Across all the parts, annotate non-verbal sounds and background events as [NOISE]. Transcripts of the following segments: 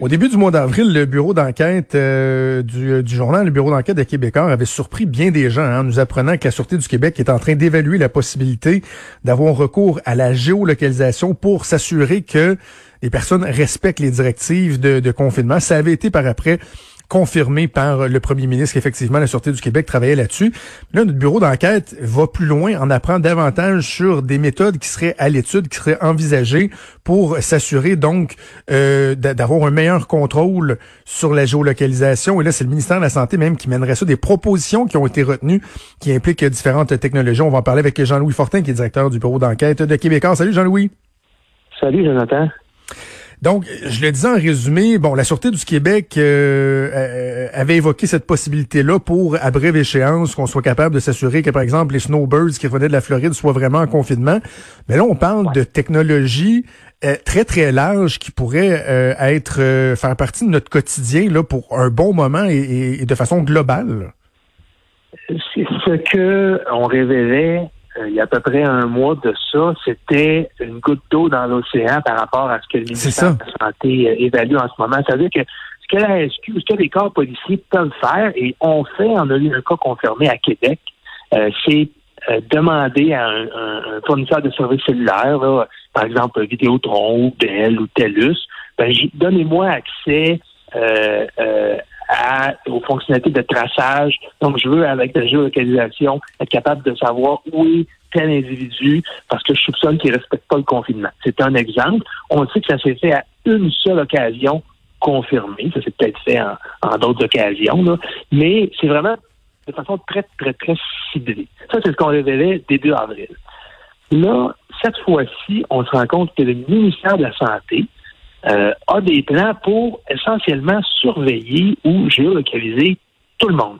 Au début du mois d'avril, le bureau d'enquête euh, du, du, journal, le bureau d'enquête de Québécois avait surpris bien des gens en hein, nous apprenant que la Sûreté du Québec est en train d'évaluer la possibilité d'avoir recours à la géolocalisation pour s'assurer que les personnes respectent les directives de, de confinement. Ça avait été par après confirmé par le premier ministre qu'effectivement la Sûreté du Québec travaillait là-dessus. Là, notre bureau d'enquête va plus loin, en apprend davantage sur des méthodes qui seraient à l'étude, qui seraient envisagées pour s'assurer donc euh, d'avoir un meilleur contrôle sur la géolocalisation. Et là, c'est le ministère de la Santé même qui mènerait ça, des propositions qui ont été retenues, qui impliquent différentes technologies. On va en parler avec Jean-Louis Fortin, qui est directeur du bureau d'enquête de Québécois. Salut Jean-Louis. Salut Jonathan. Donc, je le disais en résumé, bon, la Sûreté du Québec euh, euh, avait évoqué cette possibilité-là pour, à brève échéance, qu'on soit capable de s'assurer que, par exemple, les snowbirds qui revenaient de la Floride soient vraiment en confinement. Mais là, on parle de technologies euh, très, très larges qui pourraient être faire partie de notre quotidien là pour un bon moment et, et de façon globale. C'est ce que on révélait euh, il y a à peu près un mois de ça, c'était une goutte d'eau dans l'océan par rapport à ce que le ministère de la Santé euh, évalue en ce moment. C'est-à-dire que ce que la SQ, ce que les corps policiers peuvent faire, et on fait, on a eu un cas confirmé à Québec, euh, c'est demander à un, fournisseur de services cellulaires, par exemple Vidéotron ou Bell ou TELUS, ben, donnez-moi accès aux fonctionnalités de traçage. Donc, je veux, avec la géolocalisation, être capable de savoir où est tel individu parce que je soupçonne qu'il ne respecte pas le confinement. C'est un exemple. On sait que ça s'est fait à une seule occasion confirmée. Ça s'est peut-être fait en, d'autres occasions, là. mais c'est vraiment de façon très, très, très ciblée. Ça, c'est ce qu'on révélait début avril. Là, cette fois-ci, on se rend compte que le ministère de la Santé, euh, a des plans pour essentiellement surveiller ou géolocaliser tout le monde.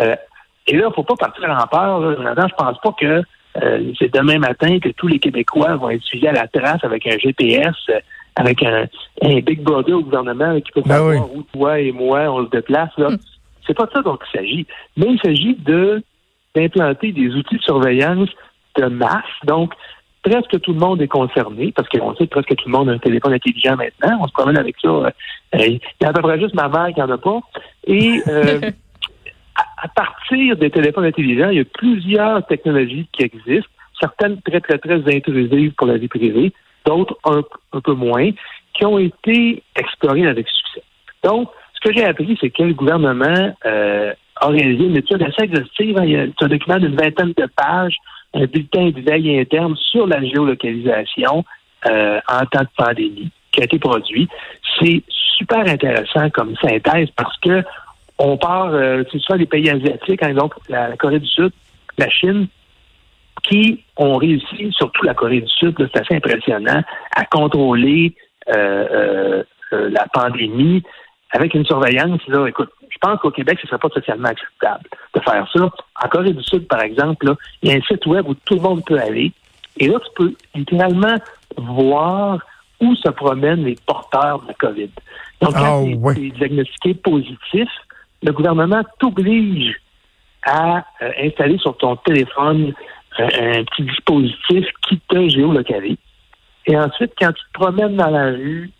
Euh, et là, il ne faut pas partir en peur. Je pense pas que euh, c'est demain matin que tous les Québécois vont être suivis à la trace avec un GPS, avec un, Big Brother au gouvernement qui peut ben savoir où toi et moi on se déplace. Là. Hmm. C'est pas ça dont il s'agit. Mais il s'agit de d'implanter des outils de surveillance de masse. Donc, presque tout le monde est concerné, parce qu'on sait que presque tout le monde a un téléphone intelligent maintenant. On se promène avec ça. Euh, il y a à peu près juste ma mère qui n'en a pas. Et euh, [LAUGHS] à, partir des téléphones intelligents, il y a plusieurs technologies qui existent, certaines très, très, très intrusives pour la vie privée, d'autres un, peu moins, qui ont été explorées avec succès. Donc, ce que j'ai appris, c'est que le gouvernement euh, a réalisé une étude assez exhaustive. Il y a un document d'une vingtaine de pages un bulletin de veille interne sur la géolocalisation euh, en temps de pandémie qui a été produit. C'est super intéressant comme synthèse parce que on part, euh, c'est soit les pays asiatiques, hein, donc la, Corée du Sud, la Chine, qui ont réussi, surtout la Corée du Sud, c'est assez impressionnant, à contrôler euh, la pandémie avec une surveillance. Là, écoute, je pense qu'au Québec, ce ne serait pas socialement acceptable de faire ça. En Corée du Sud, par exemple, il y a un site web où tout le monde peut aller. Et là, tu peux littéralement voir où se promènent les porteurs de la COVID. Donc, quand ah, tu es diagnostiqué positif, le gouvernement t'oblige à euh, installer sur ton téléphone euh, un petit dispositif qui te géolocalise. Et ensuite, quand tu te promènes dans la rue,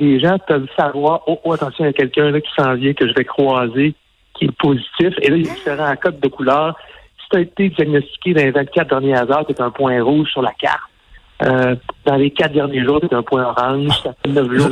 les gens peuvent savoir, oh, oh attention, il y a quelqu'un là qui s'en vient, que je vais croiser, qui est positif. Et là, il y a différents codes de couleur. Si tu as été diagnostiqué dans les 24 dernières heures, tu un point rouge sur la carte. Euh, dans les quatre derniers jours, c'est un point orange.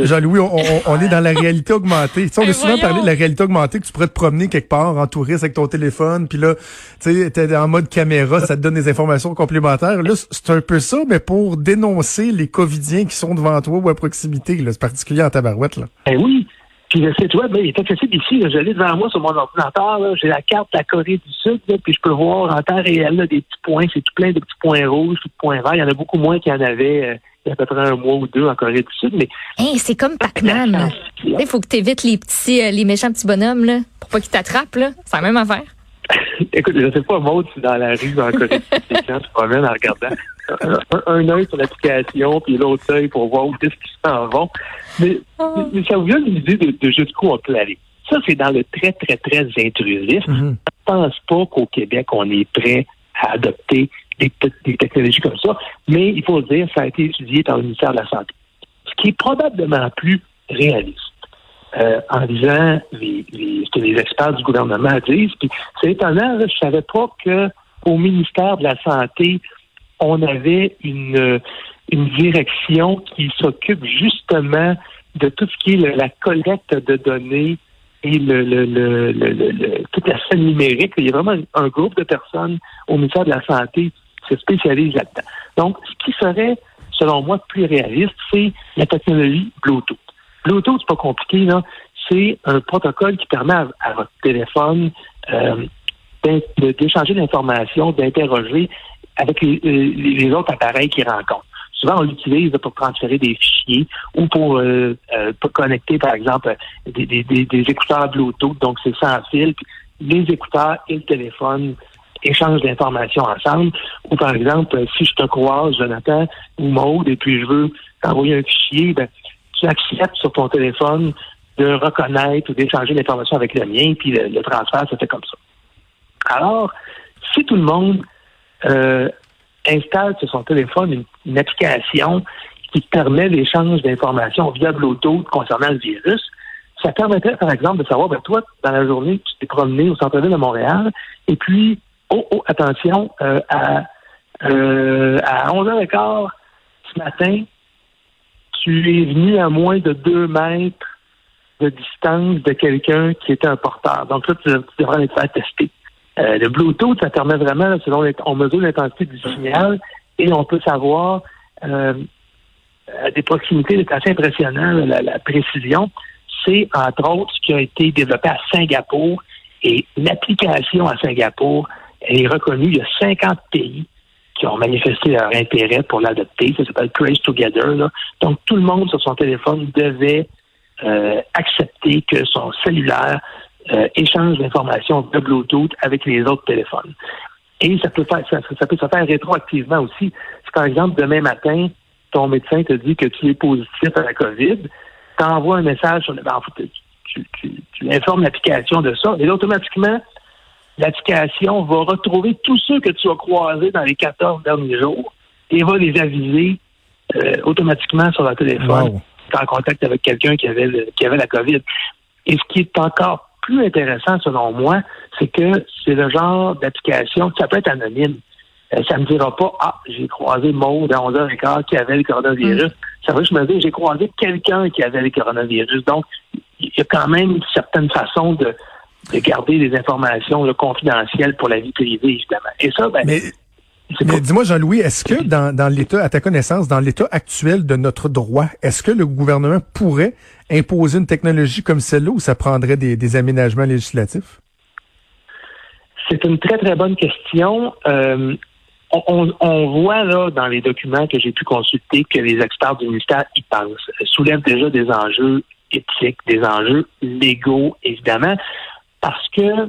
Jean-Louis, on, est dans la réalité augmentée. on a souvent parlé de la réalité augmentée, que tu pourrais te promener quelque part en touriste avec ton téléphone, puis là, tu sais, t'es en mode caméra, ça te donne des informations complémentaires. Là, c'est un peu ça, mais pour dénoncer les Covidiens qui sont devant toi ou à proximité. C'est particulier en tabarouette. Là. Eh oui, puis le site web, il est accessible ici. Je l'ai devant moi sur mon ordinateur. J'ai la carte de la Corée du Sud, puis je peux voir en temps réel des petits points. C'est tout plein de petits points rouges, de petits points verts. Il y en a beaucoup moins qu'il y en avait euh, il y a à peu près un mois ou deux en Corée du Sud. Mais c'est comme Pac-Man. Il faut que tu évites les petits, euh, les méchants petits bonhommes là, pour pas qu'ils t'attrapent. C'est la même affaire. [LAUGHS] Écoute, je sais pas, Maud, si dans la rue en Corée du Sud, les gens se promènent en regardant un, œil sur l'application, puis l'autre œil pour voir où est-ce qu'ils s'en vont. Mais, ah. mais, ça vous donne une idée de, jusqu'où on peut aller. Ça, c'est dans le très, très, très intrusif. Mm-hmm. Je ne pense pas qu'au Québec, on est prêt à adopter des, technologies comme ça, mais il faut dire, ça a été étudié par le ministère de la Santé. Ce qui est probablement plus réaliste. Euh, en disant les, les, ce que les experts du gouvernement disent. Puis c'est étonnant, je savais pas que au ministère de la Santé, on avait une, une direction qui s'occupe justement de tout ce qui est la collecte de données et le, le, le, toute la scène numérique. Il y a vraiment un groupe de personnes au ministère de la Santé qui se spécialise là-dedans. Donc, ce qui serait, selon moi, plus réaliste, c'est la technologie Bluetooth. Bluetooth, c'est pas compliqué, là. C'est un protocole qui permet à, votre téléphone euh, d'échanger l'information, d'interroger avec les, euh, les, autres appareils qu'il rencontre. Souvent, on l'utilise pour transférer des fichiers ou pour, euh, euh, pour connecter, par exemple, des, des, des, écouteurs Bluetooth, donc c'est sans fil. Les écouteurs et le téléphone échangent l'information ensemble. Ou par exemple, si je te croise, Jonathan ou Maude, et puis je veux t'envoyer un fichier, ben, tu acceptes sur ton téléphone de reconnaître ou d'échanger l'information avec le mien, puis le, le transfert se fait comme ça. Alors, si tout le monde euh, installe sur son téléphone une, application qui permet l'échange d'informations via Bluetooth concernant le virus. Ça permettrait, par exemple, de savoir, ben, toi, dans la journée, tu t'es promené au centre-ville de Montréal, et puis, oh, oh attention, euh, à, euh, à 11h15 ce matin, tu es venu à moins de deux mètres de distance de quelqu'un qui était un porteur. Donc, ça, tu, tu devrais être fait tester. Euh, le Bluetooth, ça permet vraiment, selon on mesure l'intensité du signal et on peut savoir euh, à des proximités, c'est assez impressionnant la, précision. C'est entre autres ce qui a été développé à Singapour et l'application à Singapour, elle est reconnue. Il y a 50 pays qui ont manifesté leur intérêt pour l'adopter. Ça s'appelle Trace Together. Donc tout le monde sur son téléphone devait euh, accepter que son cellulaire euh, échange d'informations de Bluetooth avec les autres téléphones. Et ça peut faire, ça, peut se faire rétroactivement aussi. Si par exemple demain matin, ton médecin te dit que tu es positif à la COVID, tu envoies un message sur le ben, tu, tu, informes l'application de ça, et automatiquement, l'application va retrouver tous ceux que tu as croisés dans les 14 derniers jours et va les aviser euh, automatiquement sur leur téléphone. Tu es en contact avec quelqu'un qui avait qui avait la COVID. Et ce qui est encore plus intéressant, selon moi, c'est que c'est le genre d'application, ça peut être anonyme. Euh, ça me dira pas, ah, j'ai croisé Maud à 11h15 qui avait le coronavirus. Mm. Ça veut je me dis, j'ai croisé quelqu'un qui avait le coronavirus. Donc, il y a quand même une certaine façon de, de garder des informations confidentielles pour la vie privée, évidemment. Et ça, ben, mais dis-moi, Jean-Louis, est-ce que dans, dans l'État, à ta connaissance, dans l'État actuel de notre droit, est-ce que le gouvernement pourrait imposer une technologie comme celle-là ou ça prendrait des, aménagements législatifs? C'est une très, très bonne question. Euh, on, voit là dans les documents que j'ai pu consulter que les experts du ministère y pensent, soulèvent déjà des enjeux éthiques, des enjeux légaux, évidemment, parce que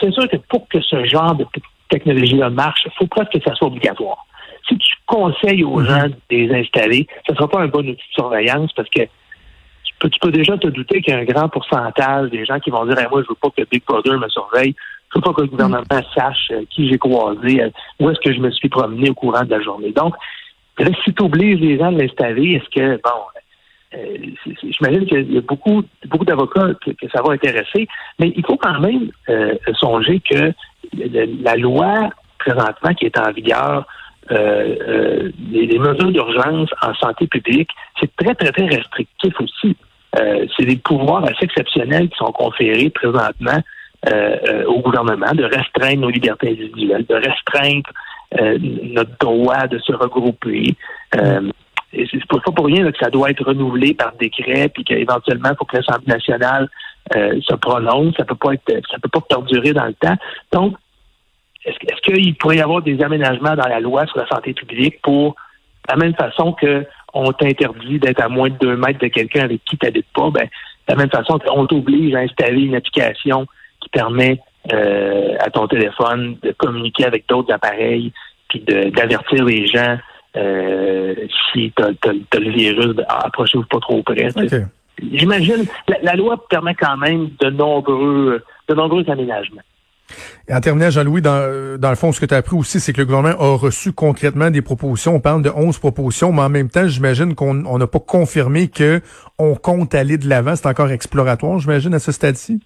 c'est sûr que pour que ce genre de technologie-là marche, il faut presque que ça soit obligatoire. Si tu conseilles aux mhm. gens de les installer, ce ne sera pas un bon outil de surveillance parce que tu peux, déjà te douter qu'il y a un grand pourcentage des gens qui vont dire Moi, je veux pas que Big Brother me surveille. Je veux pas que le gouvernement mhm. sache euh, qui j'ai croisé, euh, où est-ce que je me suis promené au courant de la journée. Donc, si tu obliges les gens de l'installer, est-ce que, bon, euh, j'imagine qu'il y a beaucoup, beaucoup d'avocats que, ça va intéresser, mais il faut quand même songer que la loi présentement qui est en vigueur, euh, euh, les, mesures d'urgence en santé publique, c'est très, très, très restrictif aussi. Euh, c'est des pouvoirs assez exceptionnels qui sont conférés présentement au gouvernement de restreindre nos libertés individuelles, de restreindre notre droit de se regrouper. et c'est pas pour rien que ça doit être renouvelé par décret, puis qu'éventuellement, il faut que l'Assemblée nationale se prononce. Ça peut pas être, ça peut pas perdurer dans le temps. Donc, est-ce qu'il pourrait y avoir des aménagements dans la loi sur la santé publique pour la même façon que on t'interdit d'être à moins de deux mètres de quelqu'un avec qui tu n'habites pas, ben, de la même façon qu'on t'oblige à installer une application qui permet euh, à ton téléphone de communiquer avec d'autres appareils, puis d'avertir les gens euh, si tu as, le virus, ben, approchez-vous pas trop près. J'imagine, la, la, loi permet quand même de nombreux, de nombreux aménagements. Et en terminant, Jean-Louis, dans, dans le fond, ce que tu as appris aussi, c'est que le gouvernement a reçu concrètement des propositions. On parle de 11 propositions, mais en même temps, j'imagine qu'on n'a pas confirmé que on compte aller de l'avant. C'est encore exploratoire, j'imagine, à ce stade-ci?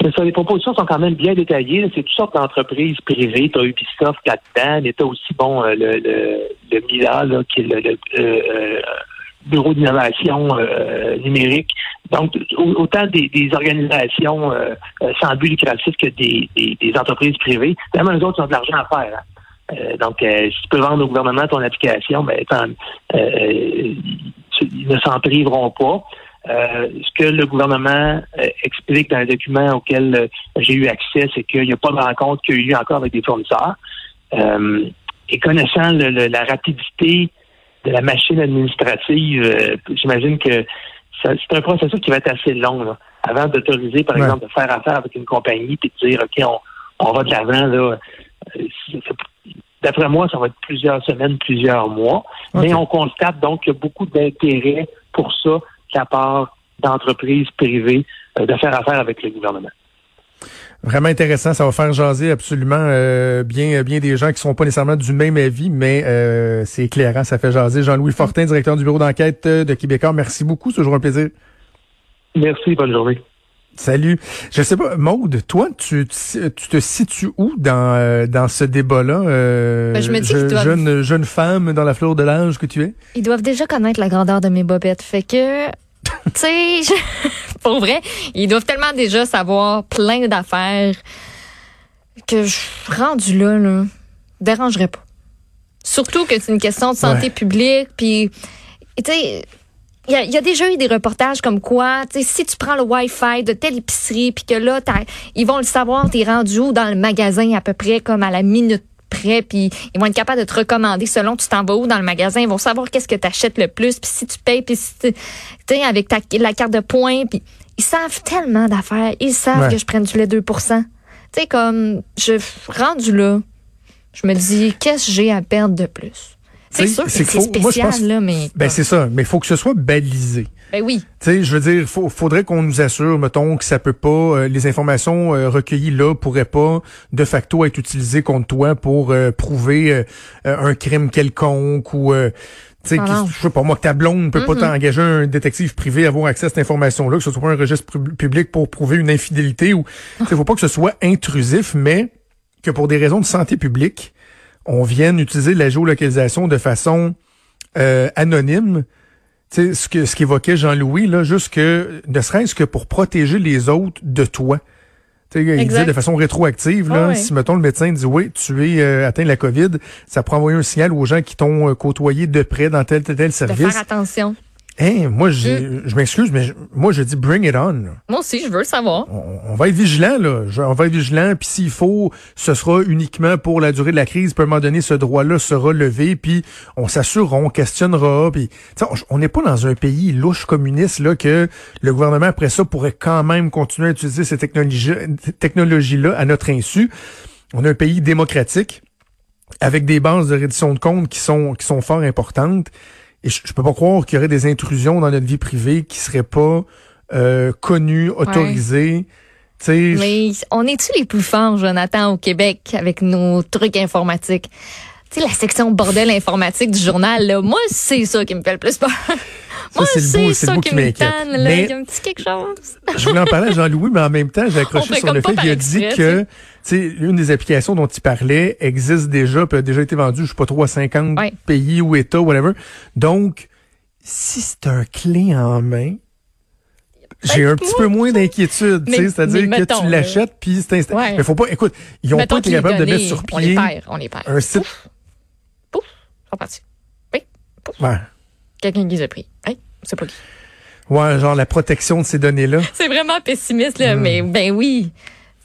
C'est ça, les propositions sont quand même bien détaillées. C'est toutes sortes d'entreprises privées. Tu as Ubisoft là-dedans, mais tu as aussi, bon, euh, le, le, le MILA, là, qui est le, le euh, euh bureau d'innovation euh, numérique. Donc, autant des, organisations euh, euh, sans but lucratif que des, entreprises privées. Vraiment, les autres ont de l'argent à faire. Hein. donc, si tu peux vendre au gouvernement ton application, ben, ils ne s'en priveront pas. ce que le gouvernement explique dans un document auquel j'ai eu accès, c'est qu'il n'y a pas de rencontre qu'il y a eu encore avec des fournisseurs. et connaissant la rapidité de la machine administrative, euh, j'imagine que c'est un processus qui va être assez long avant d'autoriser, par exemple, de faire affaire avec une compagnie et de dire OK, on, va de l'avant là. Euh, d'après moi, ça va être plusieurs semaines, plusieurs mois. Mais on constate donc qu'il y a beaucoup d'intérêt pour ça de la part d'entreprises privées euh, de faire affaire avec le gouvernement. Vraiment intéressant, ça va faire jaser absolument euh, bien bien des gens qui sont pas nécessairement du même avis, mais euh, c'est éclairant, ça fait jaser. Jean-Louis Fortin, directeur du bureau d'enquête de Québécois, merci beaucoup, c'est toujours un plaisir. Merci, bonne journée. Salut. Je sais pas, Maude, toi, tu, tu te situes où dans, euh, dans ce débat-là? Ben, je me dis jeune, jeune femme dans la fleur de l'âge que tu es? Ils doivent déjà connaître la grandeur de mes bobettes. Fait que tu sais, [LAUGHS] pour vrai, ils doivent tellement déjà savoir plein d'affaires que je rendu là, là, dérangerait pas. Surtout que c'est une question de santé publique, puis tu sais. Il y, a, déjà eu des reportages comme quoi, tu sais, si tu prends le Wi-Fi de telle épicerie, puis que là, ils vont le savoir, t'es rendu où dans le magasin à peu près comme à la minute prêt, puis ils vont être capables de te recommander selon tu t'en vas où dans le magasin. Ils vont savoir qu'est-ce que tu achètes le plus, puis si tu payes, puis si tu avec ta, la carte de points, puis ils savent tellement d'affaires. Ils savent que je prenne du lait 2 Tu sais, comme, je rendu là, je me dis, qu'est-ce que j'ai à perdre de plus? C'est sûr que c'est spécial, là, mais... Ben, c'est ça, mais il faut que ce soit balisé. Ben oui. Tu sais, je veux dire, faut, faudrait qu'on nous assure, mettons, que ça peut pas, euh, les informations euh, recueillies là pourraient pas de facto être utilisées contre toi pour euh, prouver un crime quelconque ou tu sais, ah je sais pas moi que ta blonde ne peut pas t'engager un détective privé à avoir accès à cette information-là, que ce soit pas un registre public pour prouver une infidélité ou, tu faut pas que ce soit intrusif, mais que pour des raisons de santé publique, on vienne utiliser la géolocalisation de façon anonyme sais, ce que ce qu'évoquait Jean-Louis, là, juste que, ne serait-ce que pour protéger les autres de toi. sais, il disait de façon rétroactive, là, si mettons le médecin dit oui, tu es euh, atteint de la COVID, ça pourrait envoyer un signal aux gens qui t'ont euh, côtoyé de près dans tel tel, tel service. De faire attention. Moi, je, je m'excuse, mais moi, je dis bring it on. Moi aussi, je veux le savoir. On, va être vigilant, là. on va être vigilant, puis s'il faut, ce sera uniquement pour la durée de la crise. Puis à un moment donné, ce droit-là sera levé, puis on s'assurera, on questionnera. Puis, on n'est pas dans un pays louche communiste, là, que le gouvernement, après ça, pourrait quand même continuer à utiliser ces technologies-là à notre insu. On a un pays démocratique, avec des bases de reddition de comptes qui sont, qui sont fort importantes. Et je, peux pas croire qu'il y aurait des intrusions dans notre vie privée qui seraient pas euh, connues, autorisées. Mais on est-tu les plus forts, Jonathan, au Québec, avec nos trucs informatiques? Tu sais, la section bordel informatique du journal, là, moi, c'est ça qui me fait le plus peur. [LAUGHS] moi, c'est ça qui là. Il y a un petit quelque chose. je voulais en parler à Jean-Louis, mais en même temps, j'ai accroché sur le fait qu'il a dit que une des applications dont il parlait existe déjà, peut a déjà été vendue, je sais pas trop, à 50 pays ou États, whatever. Donc, si c'est un clé en main, j'ai un petit peu moins d'inquiétude, c'est-à-dire que tu l'achètes puis c'est instant. Mais faut pas, écoute, ils ont pas été capables de mettre sur pied on les perd, on les perd. un site. Pouf, Oui. Ouais. Quelqu'un qui les a pris. Hein? C'est pas qui. Ouais, genre la protection de ces données-là. [LAUGHS] C'est vraiment pessimiste, là, hmm. mais ben oui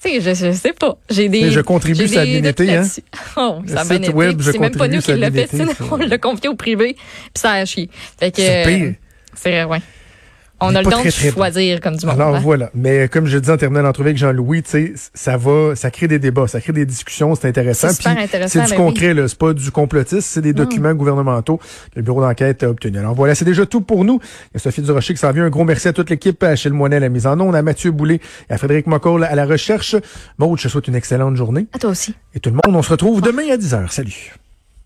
Tu sais, je, je sais pas. J'ai des. Je contribue divinité, doutes hein. [LAUGHS] Oh, Le ça site web, je C'est même pas nous qui la fait, on l'a confié au privé. Puis ça a chier. Fait que. C'est pire. C'est ouais. On a le don de choisir comme du monde. Alors hein. voilà. Mais comme je dis en terminant l'entrevue avec Jean-Louis, tu sais, ça va, ça crée des débats, ça crée des discussions, c'est intéressant. C'est super intéressant, C'est du ben concret, là. C'est pas du complotisme, c'est des documents gouvernementaux que le bureau d'enquête a obtenus. Alors voilà, c'est déjà tout pour nous. Il y a Sophie Durocher qui s'en vient. Un gros merci à toute l'équipe, à Achille Moinet à la mise en onde, à Mathieu Boulay et à Frédéric Mocoll à la recherche. Maud, je te souhaite une excellente journée. À toi aussi. Et tout le monde, on se retrouve demain à 10h. Salut.